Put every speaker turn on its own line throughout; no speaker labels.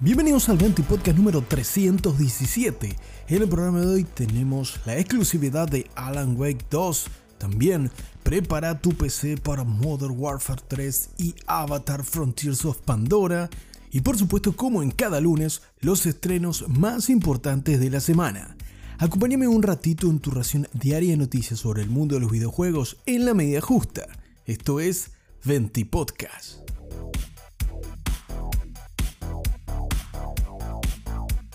Bienvenidos al 20 Podcast número 317. En el programa de hoy tenemos la exclusividad de Alan Wake 2. También prepara tu PC para Modern Warfare 3 y Avatar Frontiers of Pandora. Y por supuesto, como en cada lunes, los estrenos más importantes de la semana. Acompáñame un ratito en tu ración diaria de noticias sobre el mundo de los videojuegos en la medida justa. Esto es 20 Podcast.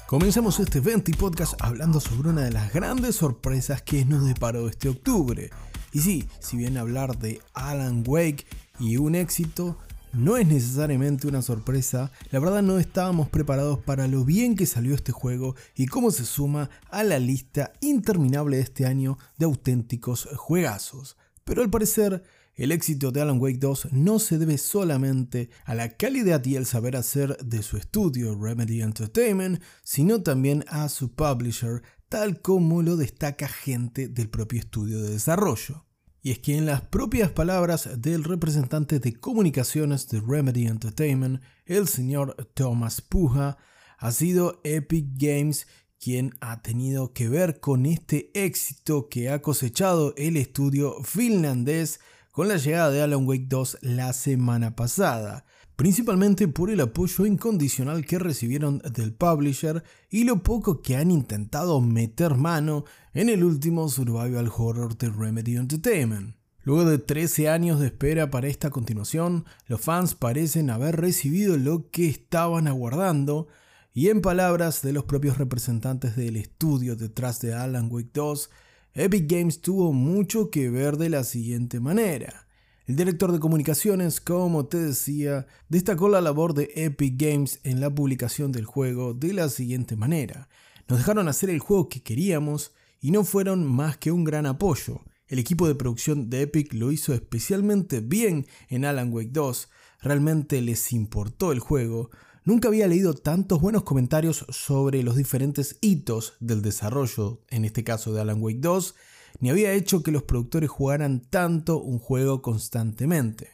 Comenzamos este 20 podcast hablando sobre una de las grandes sorpresas que nos deparó este octubre. Y sí, si bien hablar de Alan Wake y un éxito no es necesariamente una sorpresa, la verdad no estábamos preparados para lo bien que salió este juego y cómo se suma a la lista interminable de este año de auténticos juegazos. Pero al parecer el éxito de Alan Wake 2 no se debe solamente a la calidad y el saber hacer de su estudio Remedy Entertainment, sino también a su publisher, tal como lo destaca gente del propio estudio de desarrollo. Y es que en las propias palabras del representante de comunicaciones de Remedy Entertainment, el señor Thomas Puja, ha sido Epic Games quien ha tenido que ver con este éxito que ha cosechado el estudio finlandés con la llegada de Alan Wake 2 la semana pasada, principalmente por el apoyo incondicional que recibieron del publisher y lo poco que han intentado meter mano en el último survival horror de Remedy Entertainment. Luego de 13 años de espera para esta continuación, los fans parecen haber recibido lo que estaban aguardando, y en palabras de los propios representantes del estudio detrás de Alan Wake 2, Epic Games tuvo mucho que ver de la siguiente manera. El director de comunicaciones, como te decía, destacó la labor de Epic Games en la publicación del juego de la siguiente manera. Nos dejaron hacer el juego que queríamos y no fueron más que un gran apoyo. El equipo de producción de Epic lo hizo especialmente bien en Alan Wake 2. Realmente les importó el juego, Nunca había leído tantos buenos comentarios sobre los diferentes hitos del desarrollo, en este caso de Alan Wake 2, ni había hecho que los productores jugaran tanto un juego constantemente.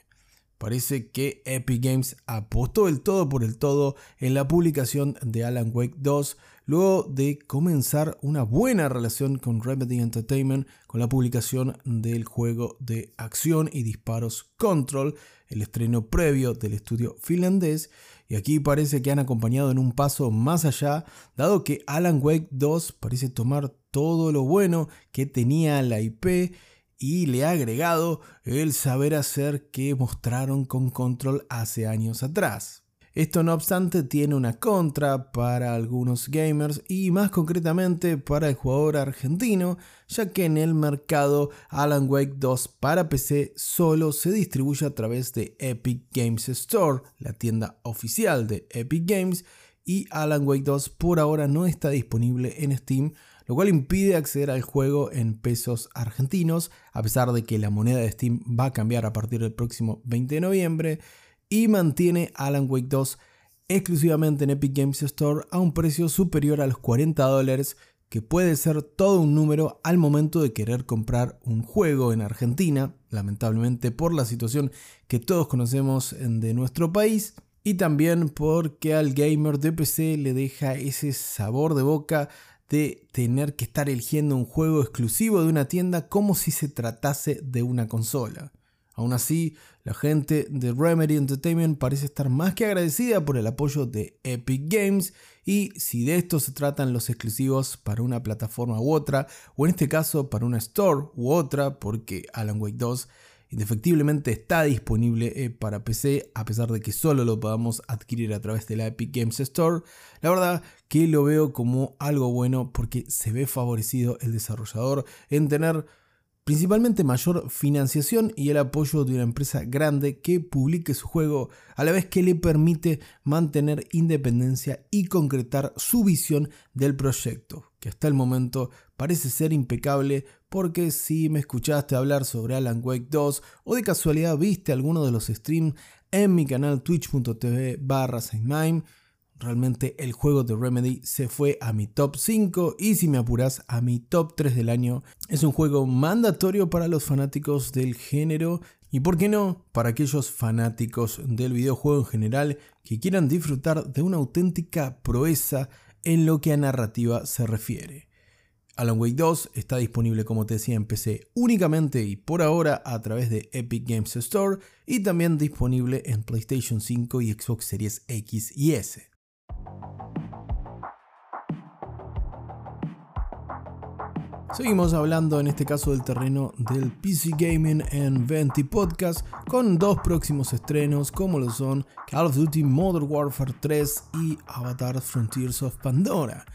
Parece que Epic Games apostó el todo por el todo en la publicación de Alan Wake 2, luego de comenzar una buena relación con Remedy Entertainment con la publicación del juego de acción y disparos Control, el estreno previo del estudio finlandés, y aquí parece que han acompañado en un paso más allá, dado que Alan Wake 2 parece tomar todo lo bueno que tenía la IP y le ha agregado el saber hacer que mostraron con Control hace años atrás. Esto no obstante tiene una contra para algunos gamers y más concretamente para el jugador argentino, ya que en el mercado Alan Wake 2 para PC solo se distribuye a través de Epic Games Store, la tienda oficial de Epic Games, y Alan Wake 2 por ahora no está disponible en Steam, lo cual impide acceder al juego en pesos argentinos, a pesar de que la moneda de Steam va a cambiar a partir del próximo 20 de noviembre y mantiene Alan Wake 2 exclusivamente en Epic Games Store a un precio superior a los 40 dólares, que puede ser todo un número al momento de querer comprar un juego en Argentina, lamentablemente por la situación que todos conocemos de nuestro país, y también porque al gamer de PC le deja ese sabor de boca de tener que estar eligiendo un juego exclusivo de una tienda como si se tratase de una consola. Aún así, la gente de Remedy Entertainment parece estar más que agradecida por el apoyo de Epic Games y si de esto se tratan los exclusivos para una plataforma u otra, o en este caso para una store u otra, porque Alan Wake 2 indefectiblemente está disponible eh, para PC a pesar de que solo lo podamos adquirir a través de la Epic Games Store. La verdad que lo veo como algo bueno porque se ve favorecido el desarrollador en tener principalmente mayor financiación y el apoyo de una empresa grande que publique su juego, a la vez que le permite mantener independencia y concretar su visión del proyecto, que hasta el momento parece ser impecable porque si me escuchaste hablar sobre Alan Wake 2 o de casualidad viste alguno de los streams en mi canal twitch.tv barra Realmente el juego de Remedy se fue a mi top 5 y si me apuras a mi top 3 del año. Es un juego mandatorio para los fanáticos del género y por qué no, para aquellos fanáticos del videojuego en general que quieran disfrutar de una auténtica proeza en lo que a narrativa se refiere. Alan Wake 2 está disponible como te decía en PC únicamente y por ahora a través de Epic Games Store y también disponible en PlayStation 5 y Xbox Series X y S. Seguimos hablando en este caso del terreno del PC Gaming en Venti Podcast con dos próximos estrenos como lo son Call of Duty Modern Warfare 3 y Avatar Frontiers of Pandora.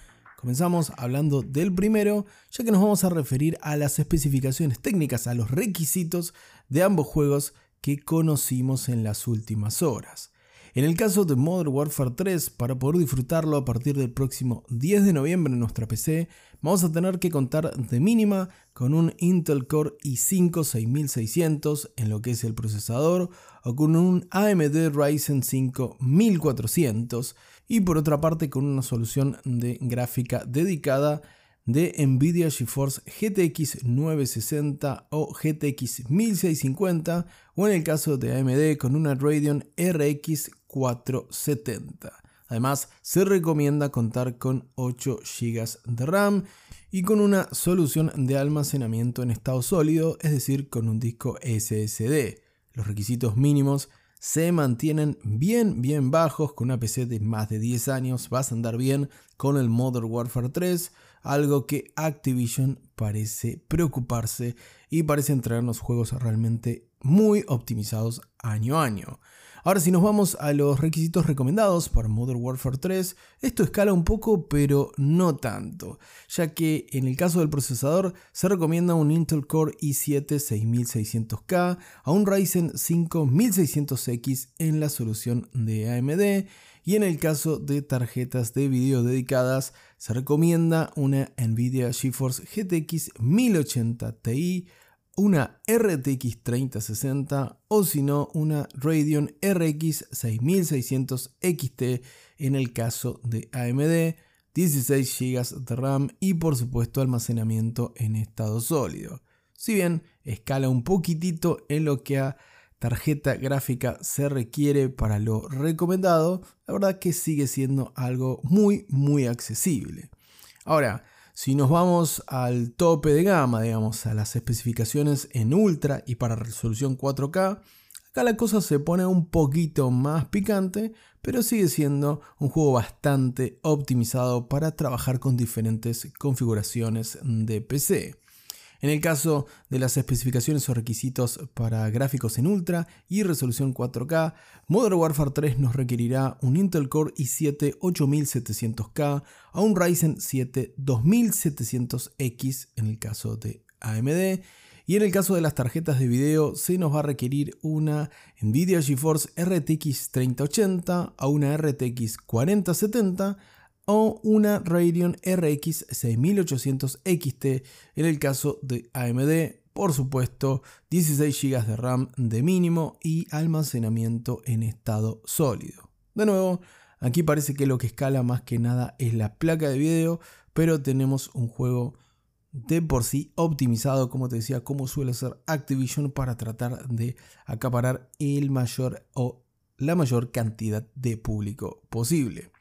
Comenzamos hablando del primero, ya que nos vamos a referir a las especificaciones técnicas, a los requisitos de ambos juegos que conocimos en las últimas horas. En el caso de Modern Warfare 3, para poder disfrutarlo a partir del próximo 10 de noviembre en nuestra PC, vamos a tener que contar de mínima con un Intel Core i5 6600 en lo que es el procesador o con un AMD Ryzen 5 1400 y por otra parte con una solución de gráfica dedicada de Nvidia GeForce GTX 960 o GTX 1650 o en el caso de AMD con una Radeon RX 470. Además, se recomienda contar con 8 GB de RAM y con una solución de almacenamiento en estado sólido, es decir, con un disco SSD. Los requisitos mínimos se mantienen bien, bien bajos. Con una PC de más de 10 años vas a andar bien con el Modern Warfare 3 algo que Activision parece preocuparse y parece traernos juegos realmente muy optimizados año a año. Ahora si nos vamos a los requisitos recomendados para Modern Warfare 3, esto escala un poco pero no tanto, ya que en el caso del procesador se recomienda un Intel Core i7 6600K a un Ryzen 5 1600X en la solución de AMD y en el caso de tarjetas de video dedicadas se recomienda una Nvidia GeForce GTX 1080 Ti, una RTX 3060 o si no una Radeon RX 6600 XT en el caso de AMD, 16 GB de RAM y por supuesto almacenamiento en estado sólido. Si bien escala un poquitito en lo que a tarjeta gráfica se requiere para lo recomendado, la verdad que sigue siendo algo muy muy accesible. Ahora, si nos vamos al tope de gama, digamos, a las especificaciones en ultra y para resolución 4K, acá la cosa se pone un poquito más picante, pero sigue siendo un juego bastante optimizado para trabajar con diferentes configuraciones de PC. En el caso de las especificaciones o requisitos para gráficos en ultra y resolución 4K, Modern Warfare 3 nos requerirá un Intel Core i7 8700K a un Ryzen 7 2700X en el caso de AMD. Y en el caso de las tarjetas de video se nos va a requerir una Nvidia GeForce RTX 3080 a una RTX 4070 o una Radeon RX 6800 XT en el caso de AMD. Por supuesto, 16 GB de RAM de mínimo y almacenamiento en estado sólido. De nuevo, aquí parece que lo que escala más que nada es la placa de video, pero tenemos un juego de por sí optimizado, como te decía, como suele ser Activision para tratar de acaparar el mayor o la mayor cantidad de público posible.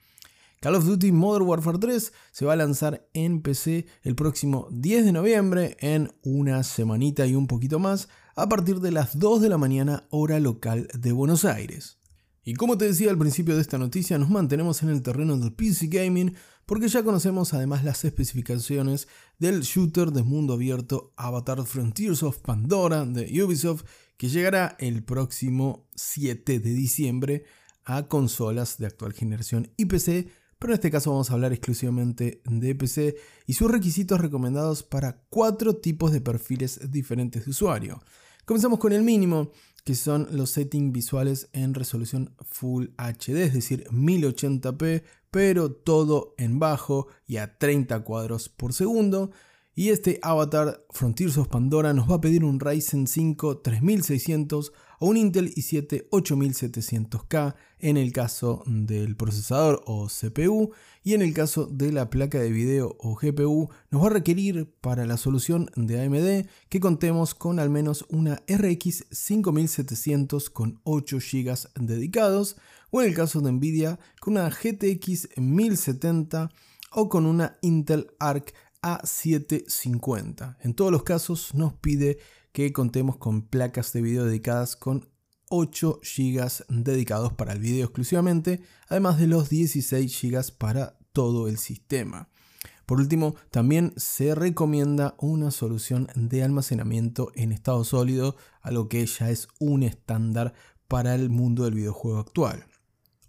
Call of Duty Modern Warfare 3 se va a lanzar en PC el próximo 10 de noviembre en una semanita y un poquito más a partir de las 2 de la mañana hora local de Buenos Aires. Y como te decía al principio de esta noticia, nos mantenemos en el terreno del PC Gaming porque ya conocemos además las especificaciones del shooter de mundo abierto Avatar Frontiers of Pandora de Ubisoft que llegará el próximo 7 de diciembre a consolas de actual generación y PC pero en este caso vamos a hablar exclusivamente de PC y sus requisitos recomendados para cuatro tipos de perfiles diferentes de usuario. Comenzamos con el mínimo, que son los settings visuales en resolución Full HD, es decir, 1080p, pero todo en bajo y a 30 cuadros por segundo. Y este avatar Frontiers of Pandora nos va a pedir un Ryzen 5 3600 o un Intel i7 8700K en el caso del procesador o CPU y en el caso de la placa de video o GPU nos va a requerir para la solución de AMD que contemos con al menos una RX 5700 con 8 GB dedicados o en el caso de Nvidia con una GTX 1070 o con una Intel Arc A750. En todos los casos nos pide que contemos con placas de video dedicadas con 8 GB dedicados para el video exclusivamente, además de los 16 GB para todo el sistema. Por último, también se recomienda una solución de almacenamiento en estado sólido, algo que ya es un estándar para el mundo del videojuego actual.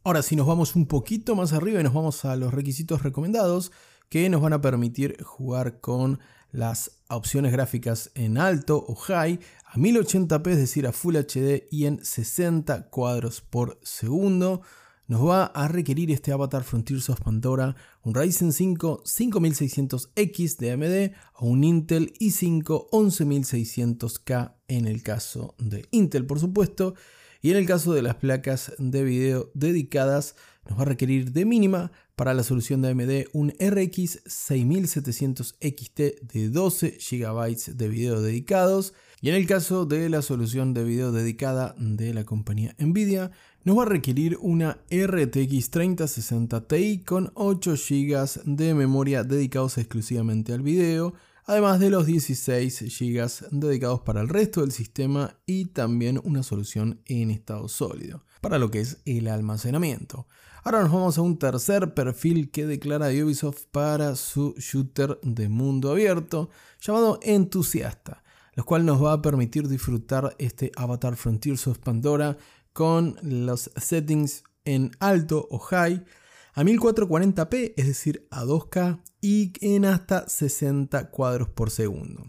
Ahora, si nos vamos un poquito más arriba y nos vamos a los requisitos recomendados, que nos van a permitir jugar con las opciones gráficas en alto o high a 1080p, es decir, a Full HD y en 60 cuadros por segundo. Nos va a requerir este Avatar Frontiers of Pandora un Ryzen 5 5600X de AMD o un Intel i5 11600K en el caso de Intel, por supuesto. Y en el caso de las placas de video dedicadas, nos va a requerir de mínima para la solución de AMD un RX 6700 XT de 12 GB de video dedicados. Y en el caso de la solución de video dedicada de la compañía Nvidia, nos va a requerir una RTX 3060 Ti con 8 GB de memoria dedicados exclusivamente al video, además de los 16 GB dedicados para el resto del sistema y también una solución en estado sólido, para lo que es el almacenamiento. Ahora nos vamos a un tercer perfil que declara Ubisoft para su shooter de mundo abierto llamado Entusiasta, lo cual nos va a permitir disfrutar este Avatar Frontiers of Pandora con los settings en alto o high a 1440p, es decir, a 2K y en hasta 60 cuadros por segundo.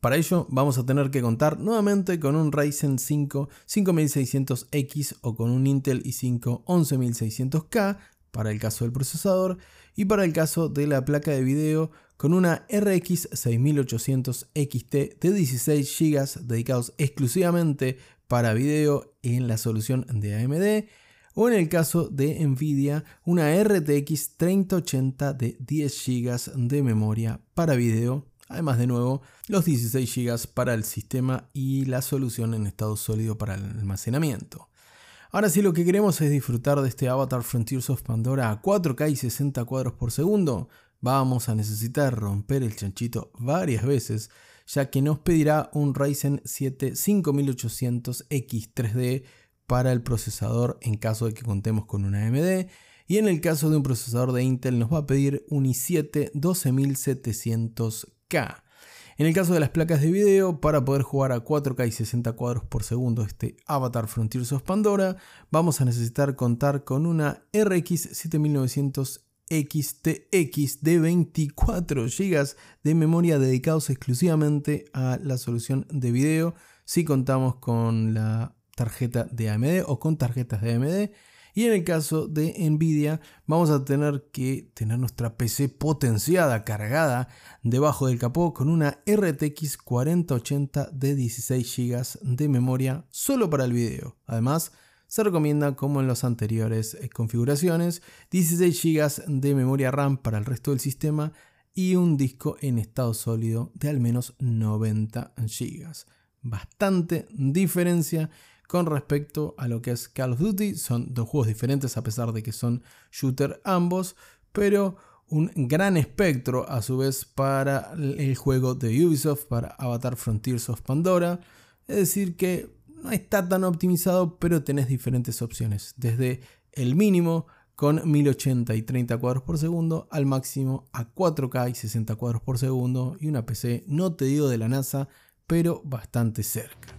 Para ello vamos a tener que contar nuevamente con un Ryzen 5 5600X o con un Intel i5 11600K para el caso del procesador y para el caso de la placa de video con una RX 6800 XT de 16 GB dedicados exclusivamente para video en la solución de AMD o en el caso de Nvidia una RTX 3080 de 10 GB de memoria para video Además, de nuevo, los 16 GB para el sistema y la solución en estado sólido para el almacenamiento. Ahora si lo que queremos es disfrutar de este Avatar Frontiers of Pandora a 4K y 60 cuadros por segundo, vamos a necesitar romper el chanchito varias veces, ya que nos pedirá un Ryzen 7 5800X3D para el procesador en caso de que contemos con una AMD, y en el caso de un procesador de Intel nos va a pedir un i7 12700 en el caso de las placas de video, para poder jugar a 4K y 60 cuadros por segundo este Avatar Frontiers of Pandora, vamos a necesitar contar con una RX 7900 XTX de 24 GB de memoria dedicados exclusivamente a la solución de video. Si contamos con la tarjeta de AMD o con tarjetas de AMD y en el caso de Nvidia vamos a tener que tener nuestra PC potenciada, cargada debajo del capó con una RTX 4080 de 16 GB de memoria solo para el video. Además, se recomienda como en las anteriores eh, configuraciones 16 GB de memoria RAM para el resto del sistema y un disco en estado sólido de al menos 90 GB. Bastante diferencia con respecto a lo que es Call of Duty. Son dos juegos diferentes a pesar de que son shooter ambos, pero un gran espectro a su vez para el juego de Ubisoft, para Avatar Frontiers of Pandora. Es decir, que no está tan optimizado, pero tenés diferentes opciones. Desde el mínimo con 1080 y 30 cuadros por segundo al máximo a 4K y 60 cuadros por segundo y una PC, no te digo de la NASA, pero bastante cerca.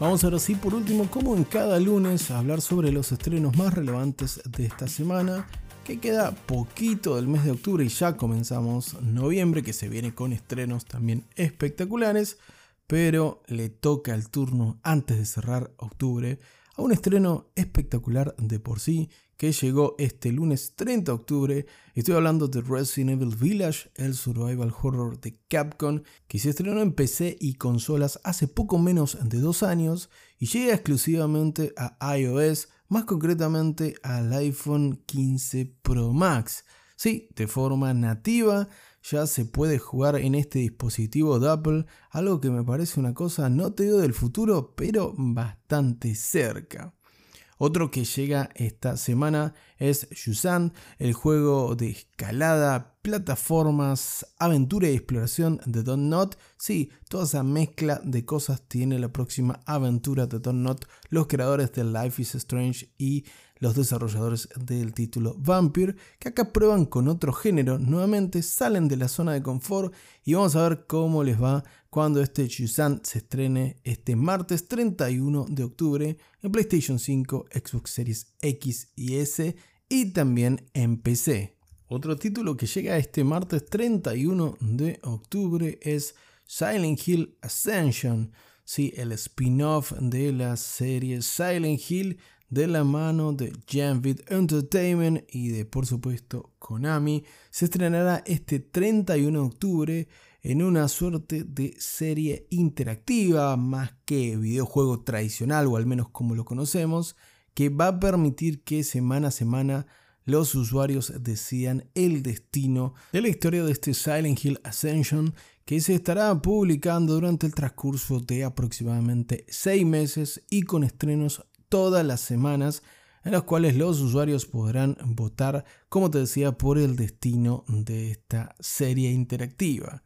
Vamos ahora sí, por último, como en cada lunes, hablar sobre los estrenos más relevantes de esta semana, que queda poquito del mes de octubre y ya comenzamos noviembre, que se viene con estrenos también espectaculares, pero le toca el turno antes de cerrar octubre a un estreno espectacular de por sí, que llegó este lunes 30 de octubre. Estoy hablando de Resident Evil Village, el survival horror de Capcom, que se estrenó en PC y consolas hace poco menos de dos años y llega exclusivamente a iOS, más concretamente al iPhone 15 Pro Max. Sí, de forma nativa ya se puede jugar en este dispositivo de Apple, algo que me parece una cosa no te digo del futuro, pero bastante cerca. Otro que llega esta semana es Yusan, el juego de escalada, plataformas, aventura y exploración de Don Not. Sí, toda esa mezcla de cosas tiene la próxima aventura de Don Not, los creadores de Life is Strange y los desarrolladores del título Vampire, que acá prueban con otro género, nuevamente salen de la zona de confort y vamos a ver cómo les va cuando este Chusan se estrene este martes 31 de octubre en PlayStation 5, Xbox Series X y S y también en PC. Otro título que llega este martes 31 de octubre es Silent Hill Ascension, el spin-off de la serie Silent Hill de la mano de Janvid Entertainment y de por supuesto Konami, se estrenará este 31 de octubre en una suerte de serie interactiva más que videojuego tradicional o al menos como lo conocemos, que va a permitir que semana a semana los usuarios decidan el destino de la historia de este Silent Hill Ascension que se estará publicando durante el transcurso de aproximadamente 6 meses y con estrenos todas las semanas en las cuales los usuarios podrán votar, como te decía, por el destino de esta serie interactiva.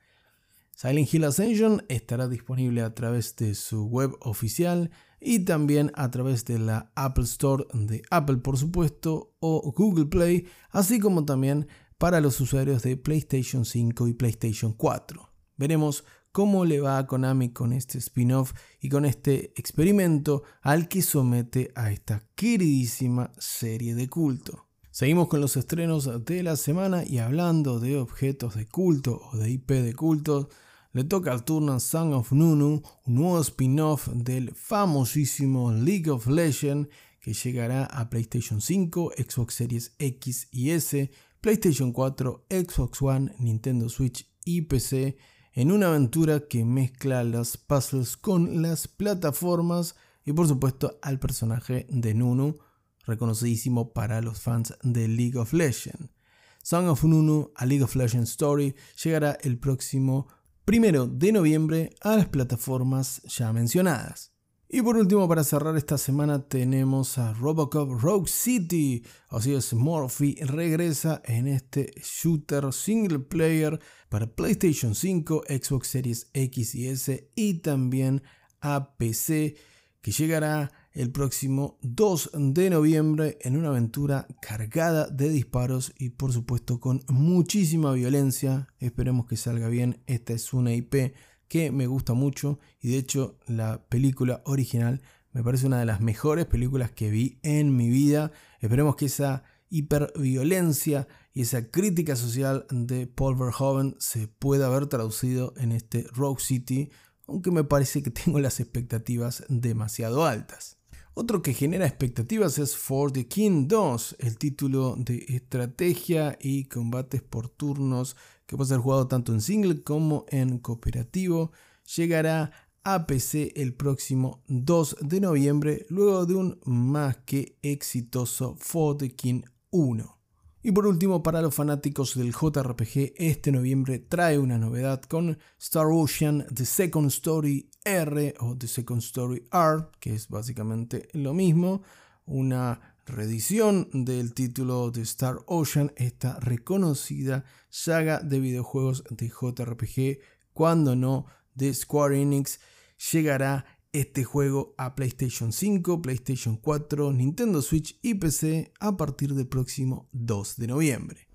Silent Hill Ascension estará disponible a través de su web oficial y también a través de la Apple Store de Apple, por supuesto, o Google Play, así como también para los usuarios de PlayStation 5 y PlayStation 4. Veremos cómo le va a Konami con este spin-off y con este experimento al que somete a esta queridísima serie de culto. Seguimos con los estrenos de la semana y hablando de objetos de culto o de IP de culto, le toca al turno a Song of Nunu, un nuevo spin-off del famosísimo League of Legends que llegará a PlayStation 5, Xbox Series X y S, PlayStation 4, Xbox One, Nintendo Switch y PC en una aventura que mezcla los puzzles con las plataformas y por supuesto al personaje de Nunu, reconocidísimo para los fans de League of Legends. Song of Nunu, a League of Legends Story, llegará el próximo primero de noviembre a las plataformas ya mencionadas. Y por último, para cerrar esta semana, tenemos a Robocop Rogue City. Así es, Morphy regresa en este shooter single player para PlayStation 5, Xbox Series X y S y también a PC, que llegará el próximo 2 de noviembre en una aventura cargada de disparos y por supuesto con muchísima violencia. Esperemos que salga bien. Esta es una IP que me gusta mucho y de hecho la película original me parece una de las mejores películas que vi en mi vida. Esperemos que esa hiperviolencia y esa crítica social de Paul Verhoeven se pueda haber traducido en este Rogue City, aunque me parece que tengo las expectativas demasiado altas. Otro que genera expectativas es For the King 2, el título de estrategia y combates por turnos que puede ser jugado tanto en single como en cooperativo. Llegará a PC el próximo 2 de noviembre, luego de un más que exitoso King 1. Y por último, para los fanáticos del JRPG, este noviembre trae una novedad con Star Ocean The Second Story R o The Second Story R, que es básicamente lo mismo, una reedición del título de Star Ocean, esta reconocida saga de videojuegos de JRPG, cuando no de Square Enix, llegará este juego a PlayStation 5, PlayStation 4, Nintendo Switch y PC a partir del próximo 2 de noviembre.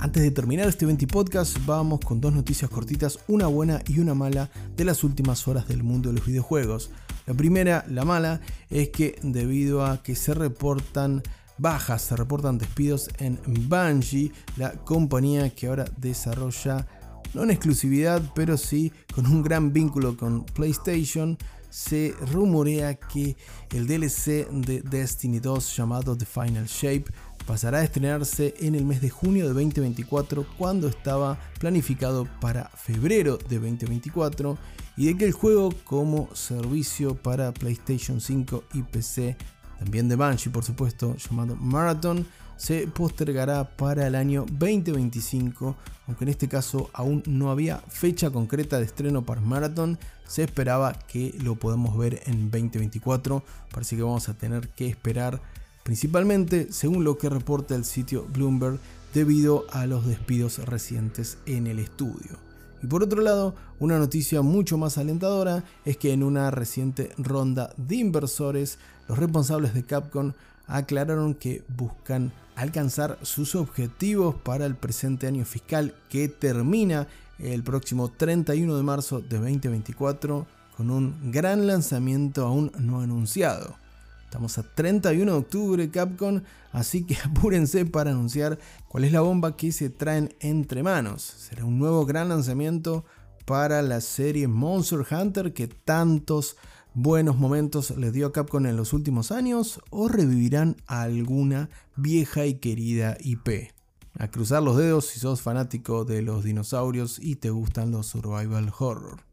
Antes de terminar este 20 podcast, vamos con dos noticias cortitas, una buena y una mala de las últimas horas del mundo de los videojuegos. La primera, la mala, es que debido a que se reportan bajas, se reportan despidos en Bungie, la compañía que ahora desarrolla no en exclusividad, pero sí con un gran vínculo con PlayStation, se rumorea que el DLC de Destiny 2 llamado The Final Shape pasará a estrenarse en el mes de junio de 2024 cuando estaba planificado para febrero de 2024 y de que el juego como servicio para PlayStation 5 y PC, también de Banshee por supuesto, llamado Marathon, se postergará para el año 2025, aunque en este caso aún no había fecha concreta de estreno para Marathon, se esperaba que lo podamos ver en 2024, parece que vamos a tener que esperar principalmente según lo que reporta el sitio Bloomberg debido a los despidos recientes en el estudio. Y por otro lado, una noticia mucho más alentadora es que en una reciente ronda de inversores, los responsables de Capcom aclararon que buscan alcanzar sus objetivos para el presente año fiscal que termina el próximo 31 de marzo de 2024 con un gran lanzamiento aún no anunciado. Estamos a 31 de octubre Capcom, así que apúrense para anunciar cuál es la bomba que se traen entre manos. Será un nuevo gran lanzamiento para la serie Monster Hunter que tantos buenos momentos les dio a Capcom en los últimos años o revivirán alguna vieja y querida IP. A cruzar los dedos si sos fanático de los dinosaurios y te gustan los survival horror.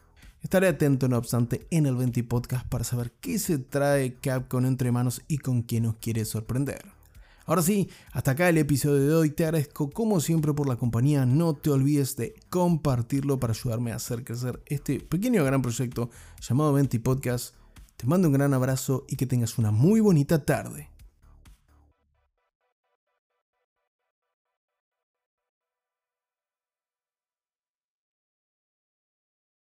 Estaré atento, no obstante, en el 20 Podcast para saber qué se trae Capcom entre manos y con quién nos quiere sorprender. Ahora sí, hasta acá el episodio de hoy. Te agradezco como siempre por la compañía. No te olvides de compartirlo para ayudarme a hacer crecer este pequeño gran proyecto llamado 20 Podcast. Te mando un gran abrazo y que tengas una muy bonita tarde.